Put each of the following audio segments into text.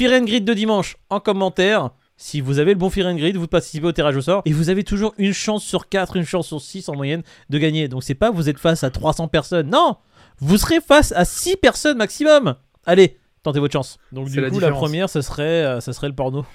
Fear and Grid de dimanche en commentaire. Si vous avez le bon Fear and Grid, vous participez au tirage au sort et vous avez toujours une chance sur 4, une chance sur 6 en moyenne de gagner. Donc c'est pas vous êtes face à 300 personnes. Non Vous serez face à 6 personnes maximum. Allez, tentez votre chance. Donc du la coup, la première, ce serait, euh, ça serait le porno.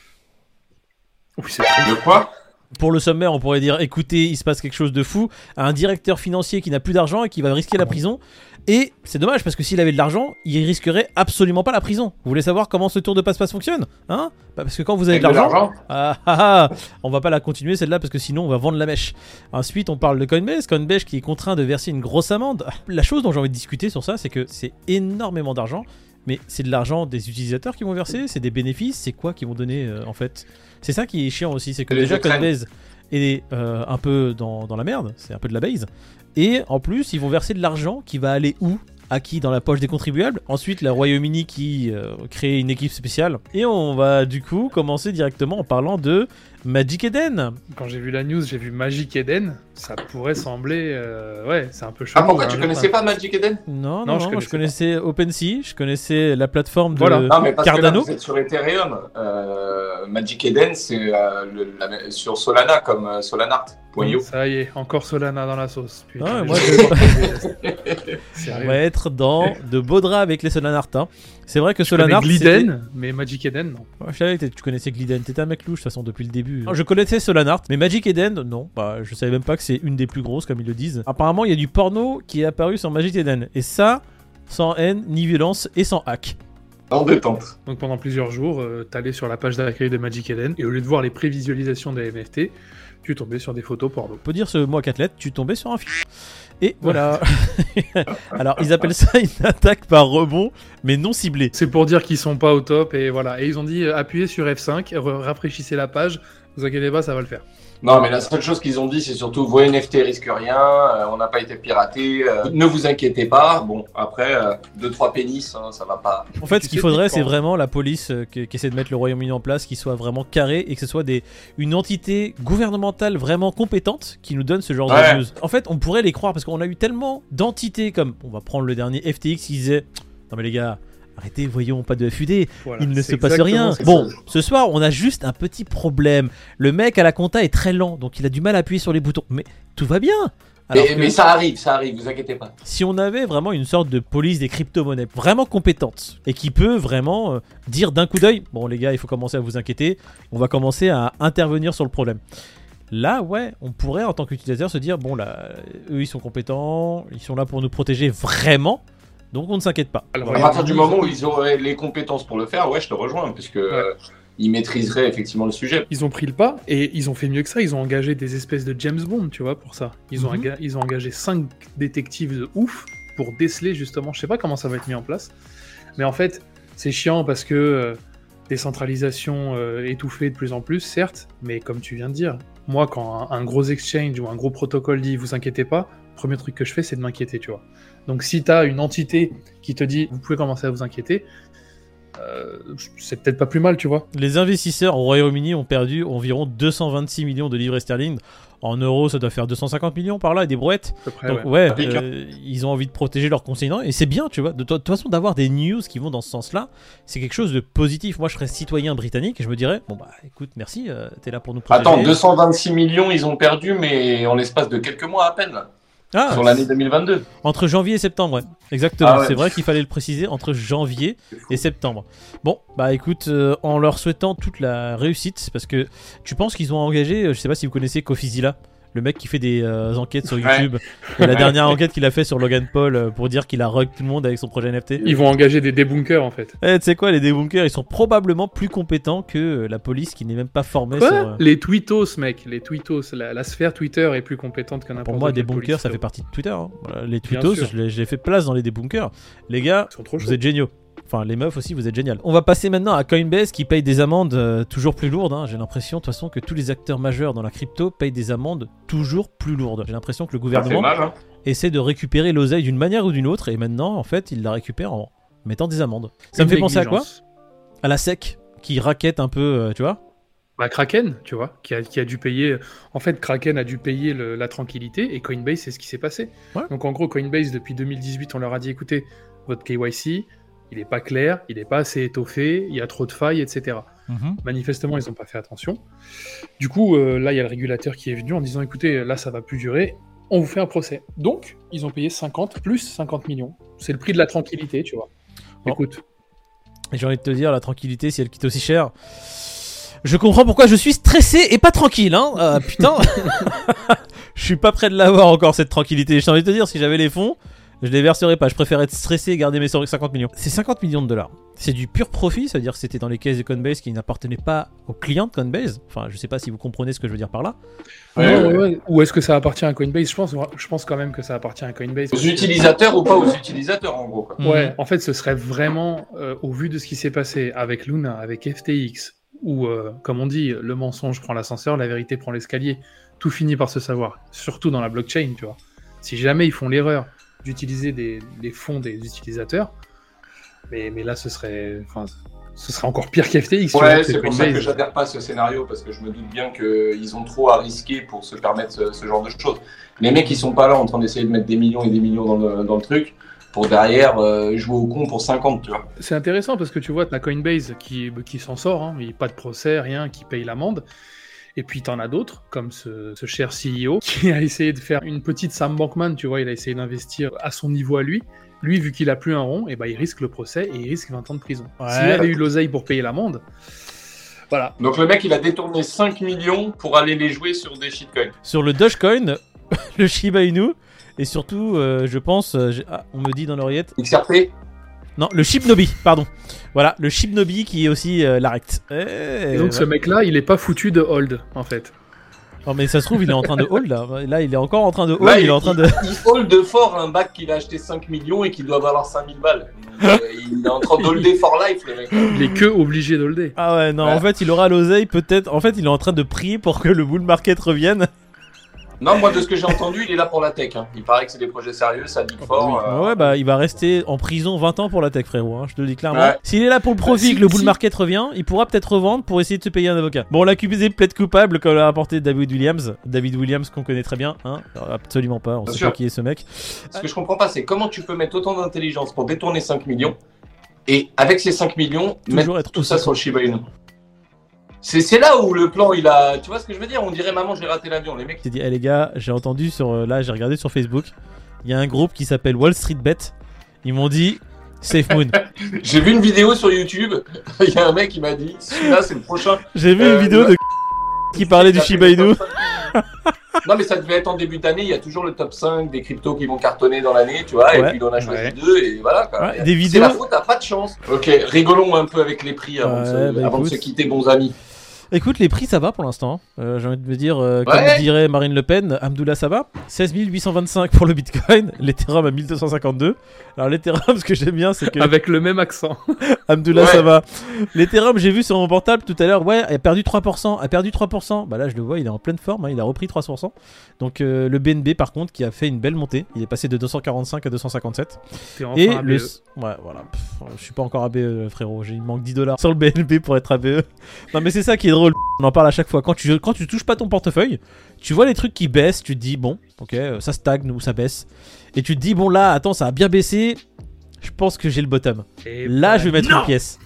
Oui, c'est De quoi? Pour le sommaire, on pourrait dire écoutez, il se passe quelque chose de fou. Un directeur financier qui n'a plus d'argent et qui va risquer la prison. Et c'est dommage parce que s'il avait de l'argent, il risquerait absolument pas la prison. Vous voulez savoir comment ce tour de passe-passe fonctionne Hein? Bah, Parce que quand vous avez de l'argent, l'argent ah, ah, ah, on va pas la continuer celle-là parce que sinon on va vendre la mèche. Ensuite, on parle de Coinbase, Coinbase qui est contraint de verser une grosse amende. La chose dont j'ai envie de discuter sur ça, c'est que c'est énormément d'argent. Mais c'est de l'argent des utilisateurs qui vont verser, c'est des bénéfices, c'est quoi qui vont donner euh, en fait? C'est ça qui est chiant aussi, c'est que déjà entraînes. Coinbase est euh, un peu dans, dans la merde, c'est un peu de la base. Et en plus, ils vont verser de l'argent qui va aller où? À qui dans la poche des contribuables. Ensuite, le Royaume-Uni qui euh, crée une équipe spéciale. Et on va du coup commencer directement en parlant de Magic Eden. Quand j'ai vu la news, j'ai vu Magic Eden. Ça pourrait sembler. euh, Ouais, c'est un peu chaud. Ah, pourquoi tu connaissais pas Magic Eden? Non, non, Non, non, je connaissais OpenSea, je connaissais la plateforme de Voilà. Non, mais parce Cardano. que là, vous êtes sur Ethereum. Euh, Magic Eden, c'est euh, sur Solana, comme euh, Solanart.io. Ça y est, encore Solana dans la sauce. Putain, Ah, mais moi, je- On va être dans de beaux draps avec les Solanart. hein. C'est vrai que Je Solanart. Gliden, mais Magic Eden, non. Ouais, je savais que tu connaissais Gliden, t'étais un mec louche de toute façon depuis le début. Je connaissais Solanart, mais Magic Eden, non. Bah, je savais même pas que c'est une des plus grosses comme ils le disent. Apparemment, il y a du porno qui est apparu sur Magic Eden. Et ça, sans haine, ni violence et sans hack. En détente. Donc pendant plusieurs jours, euh, t'allais sur la page d'accueil de Magic Eden, et au lieu de voir les prévisualisations des NFT, tu tombais sur des photos porno. On peut dire ce mot à quatre lettres, tu tombais sur un fil. Et voilà. Alors, ils appellent ça une attaque par rebond, mais non ciblée. C'est pour dire qu'ils sont pas au top, et voilà. Et ils ont dit euh, appuyez sur F5, re- rafraîchissez la page, vous inquiétez pas, ça va le faire. Non, mais la seule chose qu'ils ont dit, c'est surtout vos NFT risquent rien, euh, on n'a pas été piraté, euh, ne vous inquiétez pas. Bon, après, 2-3 pénis, hein, ça va pas. En fait, ce qu'il faudrait, c'est vraiment la police euh, qui, qui essaie de mettre le Royaume-Uni en place, qui soit vraiment carré et que ce soit des, une entité gouvernementale vraiment compétente qui nous donne ce genre Ouais. de news. En fait, on pourrait les croire parce qu'on a eu tellement d'entités comme, on va prendre le dernier FTX qui disait Non, mais les gars. Arrêtez, voyons, pas de FUD. Voilà, Il ne se passe rien. ça. Bon, ce soir, on a juste un petit problème. Le mec à la compta est très lent, donc il a du mal à appuyer sur les boutons. Mais tout va bien. Alors Mais, que mais ça arrive, ça arrive, vous inquiétez pas. si on avait vraiment une sorte de police des crypto-monnaies vraiment compétente et qui peut vraiment euh, dire d'un coup d'œil, bon les gars, il faut commencer à vous inquiéter, on va commencer à intervenir sur le problème. Là, ouais, on pourrait en tant qu'utilisateur se dire, bon là, eux ils sont compétents, ils sont là pour nous protéger vraiment, donc on ne s'inquiète pas. Alors, À partir du moment où ils auraient les compétences pour le faire, ouais, je te rejoins, puisque euh, ils maîtriseraient effectivement le sujet. Ils ont pris le pas et ils ont fait mieux que ça. Ils ont engagé des espèces de James Bond, tu vois, pour ça. Ils ont, Mhm. enga- ils ont engagé cinq détectives de ouf pour déceler justement. Je sais pas comment ça va être mis en place, mais en fait, c'est chiant parce que euh, décentralisation euh, étouffée de plus en plus, certes, mais comme tu viens de dire, moi, quand un, un gros exchange ou un gros protocole dit vous inquiétez pas, le premier truc que je fais, c'est de m'inquiéter, tu vois. Donc si tu as une entité qui te dit vous pouvez commencer à vous inquiéter, euh, c'est peut-être pas plus mal, tu vois. Les investisseurs au Royaume-Uni ont perdu environ 226 millions de livres sterling. En euros, ça doit faire 250 millions par là, des brouettes. Près, Donc ouais. pique, euh, ils ont envie de protéger leurs conseillers et c'est bien, tu vois. De, to- de toute façon, d'avoir des news qui vont dans ce sens-là, c'est quelque chose de positif. Moi, je serais citoyen britannique et je me dirais, bon bah écoute, merci, euh, t'es là pour nous protéger. Attends, 226 millions, ils ont perdu, mais en l'espace de quelques mois à peine, là, Ah, sur l'année 2022. entre janvier et septembre, ouais. Exactement. Ah ouais. C'est vrai qu'il fallait le préciser entre janvier et septembre. Bon, bah écoute, euh, en leur souhaitant toute la réussite, parce que tu penses qu'ils ont engagé, euh, je sais pas si vous connaissez Kofizilla, le mec qui fait des euh, enquêtes sur Ouais. YouTube. Et la dernière enquête qu'il a fait sur Logan Paul euh, pour dire qu'il a rug tout le monde avec son projet NFT. Ils vont engager des débunkers en fait. Eh, tu sais quoi, les débunkers, ils sont probablement plus compétents que euh, la police qui n'est même pas formée Quoi sur. Les tweetos, mec, les tweetos. La, la sphère Twitter est plus compétente que n'importe Pour moi, débunkers, ça fait partie de Twitter. hein. Voilà, les tweetos, les fait place dans les débunkers. Les gars, vous êtes géniaux. Enfin, les meufs aussi, vous êtes génial. On va passer maintenant à Coinbase qui paye des amendes euh, toujours plus lourdes. hein. J'ai l'impression, de toute façon, que tous les acteurs majeurs dans la crypto payent des amendes toujours plus lourdes. J'ai l'impression que le gouvernement mal, hein. essaie de récupérer l'oseille d'une manière ou d'une autre, et maintenant, en fait, il la récupère en mettant des amendes. Ça me fait penser à quoi. À la SEC qui raquette un peu, euh, tu vois Bah, Kraken, tu vois, qui a, qui a dû payer. En fait, Kraken a dû payer le- la tranquillité et Coinbase, c'est ce qui s'est passé. Ouais. Donc, en gros, Coinbase, depuis 2018, on leur a dit écoutez, votre KYC, il n'est pas clair, il n'est pas assez étoffé, il y a trop de failles, etc. Mhm. Manifestement, ils n'ont pas fait attention. Du coup, euh, là, il y a le régulateur qui est venu en disant écoutez, là, ça va plus durer, on vous fait un procès. Donc, ils ont payé 50 plus 50 millions. C'est le prix de la tranquillité, tu vois. Bon. Écoute, J'ai envie de te dire, la tranquillité, si elle quitte aussi cher. Je comprends pourquoi je suis stressé et pas tranquille, hein. Euh, putain. je suis pas prêt de l'avoir encore, cette tranquillité. J'ai envie de te dire, si j'avais les fonds, je les verserais pas. Je préfère être stressé et garder mes 50 millions. C'est 50 millions de dollars. C'est du pur profit, c'est-à-dire que c'était dans les caisses de Coinbase qui n'appartenaient pas aux clients de Coinbase. Enfin, je sais pas si vous comprenez ce que je veux dire par là. Ouais, non, ouais. ouais, ou est-ce que ça appartient à Coinbase? Je pense, je pense quand même que ça appartient à Coinbase. Aux utilisateurs ou pas aux utilisateurs, en gros. Quoi. Ouais, Mhm. en fait, ce serait vraiment, euh, au vu de ce qui s'est passé avec Luna, avec FTX, où, euh, comme on dit, le mensonge prend l'ascenseur, la vérité prend l'escalier. Tout finit par se savoir, surtout dans la blockchain, tu vois. Si jamais ils font l'erreur d'utiliser des, des fonds des utilisateurs, mais, mais là, ce serait, ce serait encore pire qu'FTX. Ouais, c'est pour ça que j'adhère pas à ce scénario parce que je me doute bien qu'ils ont trop à risquer pour se permettre ce, ce genre de choses. Les mecs, ils sont pas là en train d'essayer de mettre des millions et des millions dans le, dans le truc pour derrière euh, jouer au con pour 50, tu vois. C'est intéressant parce que tu vois, tu as Coinbase qui, qui s'en sort, hein, il n'y a pas de procès, rien, qui paye l'amende. Et puis t'en as d'autres, comme ce, ce cher CEO, qui a essayé de faire une petite Sam Bankman, tu vois, il a essayé d'investir à son niveau à lui. Lui, vu qu'il a plus un rond, et ben, il risque le procès et il risque 20 ans de prison. Ouais. S'il avait eu l'oseille pour payer l'amende, voilà. Donc le mec, il a détourné 5 millions pour aller les jouer sur des shitcoins. Sur le Dogecoin, le Shiba Inu, et surtout, euh, je pense, euh, ah, on me dit dans l'oreillette, XRP Non, le Shibnobi, pardon. Voilà, le Shibnobi qui est aussi euh, la rect. Et donc ce mec-là, il est pas foutu de hold, en fait. Non, mais ça se trouve, il est en train de hold là. Là, il est encore en train de hold. Là, il est en train de. il hold fort un bac qu'il a acheté 5 millions et qui doit valoir 5000 balles. Donc, euh, il est en train d'holder for life, le mec. Il est que obligé de holder. Ah ouais, non, Ouais. en fait, il aura l'oseille peut-être. En fait, il est en train de prier pour que le bull market revienne. Non, moi, de ce que j'ai entendu, il est là pour la tech. hein. Il paraît que c'est des projets sérieux, ça dit fort. euh, Ouais, bah, il va rester en prison 20 ans pour la tech, frérot. hein, je te le dis clairement. Ouais. S'il est là pour le profit, si- que le bull si- market revient, il pourra peut-être revendre pour essayer de se payer un avocat. Bon, l'accusé plaide coupable, comme l'a rapporté David Williams. David Williams, qu'on connaît très bien, hein. Absolument pas, on Bien sait sûr. pas qui est ce mec. Ce que je comprends pas, c'est comment tu peux mettre autant d'intelligence pour détourner 5 millions et avec ces 5 millions, Toujours mettre être tout ça sur le Shiba Inu. C'est c'est là où le plan, il a. Tu vois ce que je veux dire? On dirait maman, j'ai raté l'avion. Les mecs, J'ai dit, eh les gars, j'ai entendu sur. euh, là, j'ai regardé sur Facebook. Il y a un groupe qui s'appelle Wall Street Bet. Ils m'ont dit, Safe Moon. j'ai vu une vidéo sur YouTube. Il y a un mec qui m'a dit celui-là, c'est le prochain. J'ai vu Euh, une vidéo le- de qui parlait du Shiba Inu. le top 5. non, mais ça devait être en début d'année. Il y a toujours le top 5 des cryptos qui vont cartonner dans l'année, tu vois. Ouais. Et puis, il en a choisi Ouais. deux, et voilà. Quoi. Ouais, des C'est vidéos. la faute, t'as pas de chance. Ok, rigolons un peu avec les prix avant, de, se, bah, avant de se quitter, bons amis. Écoute, les prix ça va pour l'instant. Euh, J'ai envie de me dire, euh, Ouais. comme dirait Marine Le Pen, Abdullah ça va. 16 825 pour le Bitcoin, l'Ethereum à 1252. Alors l'Ethereum, ce que j'aime bien, c'est que Avec le même accent. Abdullah Ouais. ça va. L'Ethereum, j'ai vu sur mon portable tout à l'heure, ouais, a perdu 3%, a perdu 3%. Bah là, je le vois, il est en pleine forme, hein, il a repris 3%. Donc euh, le BNB par contre, qui a fait une belle montée, il est passé de 245 à 257. T'es enfin Et le. Ouais, voilà. Pff, je suis pas encore ABE, frérot. J'ai- Il me manque 10 dollars sur le BNB pour être ABE. Non, mais c'est ça qui est drôle. On en parle à chaque fois. Quand tu, quand tu touches pas ton portefeuille, tu vois les trucs qui baissent. Tu te dis, bon, ok, euh, ça stagne ou ça baisse. Et tu te dis, bon, là, attends, ça a bien baissé. Je pense que j'ai le bottom. Et Là, bah, je vais mettre non une pièce.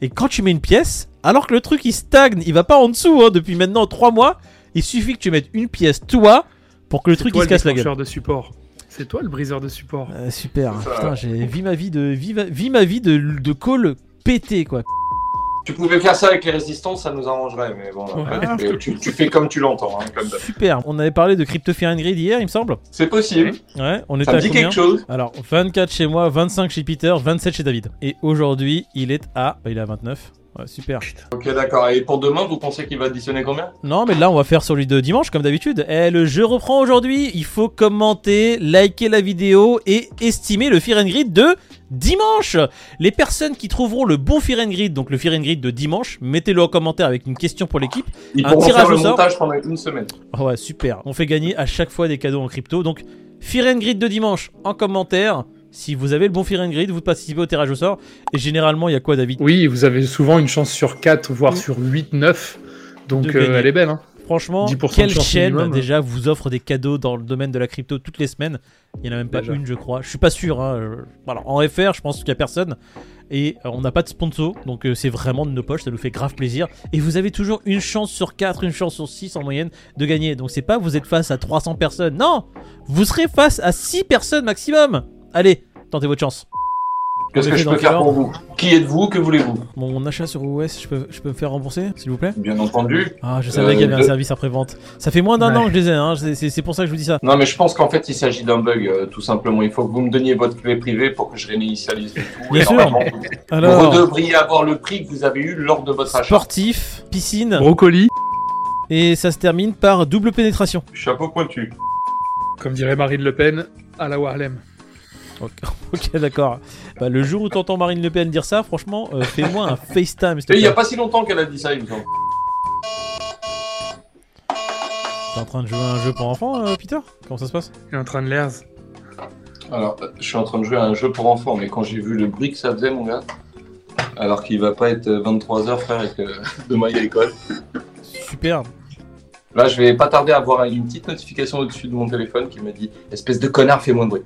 Et quand tu mets une pièce, alors que le truc il stagne, il va pas en dessous hein, depuis maintenant 3 mois, il suffit que tu mettes une pièce, toi, pour que le truc il se le casse la gueule. déclencheur de support. C'est toi le briseur de support. Euh, super. Putain, j'ai vu ma vie de vie, vie ma vie de, de call pété quoi. Tu pouvais faire ça avec les résistances, ça nous arrangerait, mais bon, Ouais. après, tu, tu- tu fais comme tu l'entends, hein, comme. Super. On avait parlé de Crypto Fear and Greed hier, il me semble. C'est possible, Ouais. On était ça me à dit combien quelque chose. Alors 24 chez moi, 25 chez Peter, 27 chez David. Et aujourd'hui, il est à, bah, il est à 29. Ouais, super. Ok, d'accord. Et pour demain, vous pensez qu'il va additionner combien? Non, mais là, on va faire celui de dimanche, comme d'habitude. Eh, le jeu reprend aujourd'hui. Il faut commenter, liker la vidéo et estimer le Fear and Grid de dimanche. Les personnes qui trouveront le bon Fear and Grid, donc le Fear and Grid de dimanche, mettez-le en commentaire avec une question pour l'équipe. Ils Un tirage faire le au sort. montage pendant une semaine. Oh ouais, super. On fait gagner à chaque fois des cadeaux en crypto. Donc, Fear and Grid de dimanche en commentaire. Si vous avez le bon Fear and Grid, vous participez au tirage au sort. Et généralement, il y a quoi, David? Oui, vous avez souvent une chance sur 4, voire Mm. sur 8, 9. Donc euh, elle est belle. Hein. Franchement, 10% de quelle chaîne minimum. déjà vous offre des cadeaux dans le domaine de la crypto toutes les semaines Il y en a même pas une, je crois. Je suis pas sûr. hein, Voilà. En FR, je pense qu'il y a personne. Et euh, on n'a pas de sponsor, donc euh, c'est vraiment de nos poches, ça nous fait grave plaisir. Et vous avez toujours une chance sur 4, une chance sur 6 en moyenne de gagner. Donc c'est pas vous êtes face à 300 personnes, non Vous serez face à 6 personnes maximum Allez, tentez votre chance. Qu'est-ce que je peux faire pour vous? Qui êtes-vous? Que voulez-vous? Mon achat sur OS, je peux, je peux me faire rembourser, s'il vous plaît? Bien entendu. Ah, je savais Euh, qu'il y avait un service après-vente. Ça fait moins d'un Ouais. an que je les ai, hein. c'est- pour ça que je vous dis ça. Non, mais je pense qu'en fait, il s'agit d'un bug, euh, tout simplement. Il faut que vous me donniez votre clé privée pour que je réinitialise le tout. Bien Et sûr. normalement, vous- Vous Alors, devriez avoir le prix que vous avez eu lors de votre achat. sportif, piscine, Brocoli, et ça se termine par double pénétration. Chapeau pointu. comme dirait Marine Le Pen, à la Warlem. Ok, d'accord. Bah, le jour où t'entends Marine Le Pen dire ça, franchement, euh, fais-moi un FaceTime. Et il n'y a pas si longtemps qu'elle a dit ça, il me semble. T'es en train de jouer à un jeu pour enfants, euh, Peter? Comment ça se passe? Il est en train de l'air. Alors, euh, je suis en train de jouer à un jeu pour enfants, mais quand j'ai vu le bruit que ça faisait, mon gars, alors qu'il va pas être 23h, frère, et que demain il y a école. Super. Là, je vais pas tarder à avoir une petite notification au-dessus de mon téléphone qui me dit Espèce de connard, fais moins de bruit.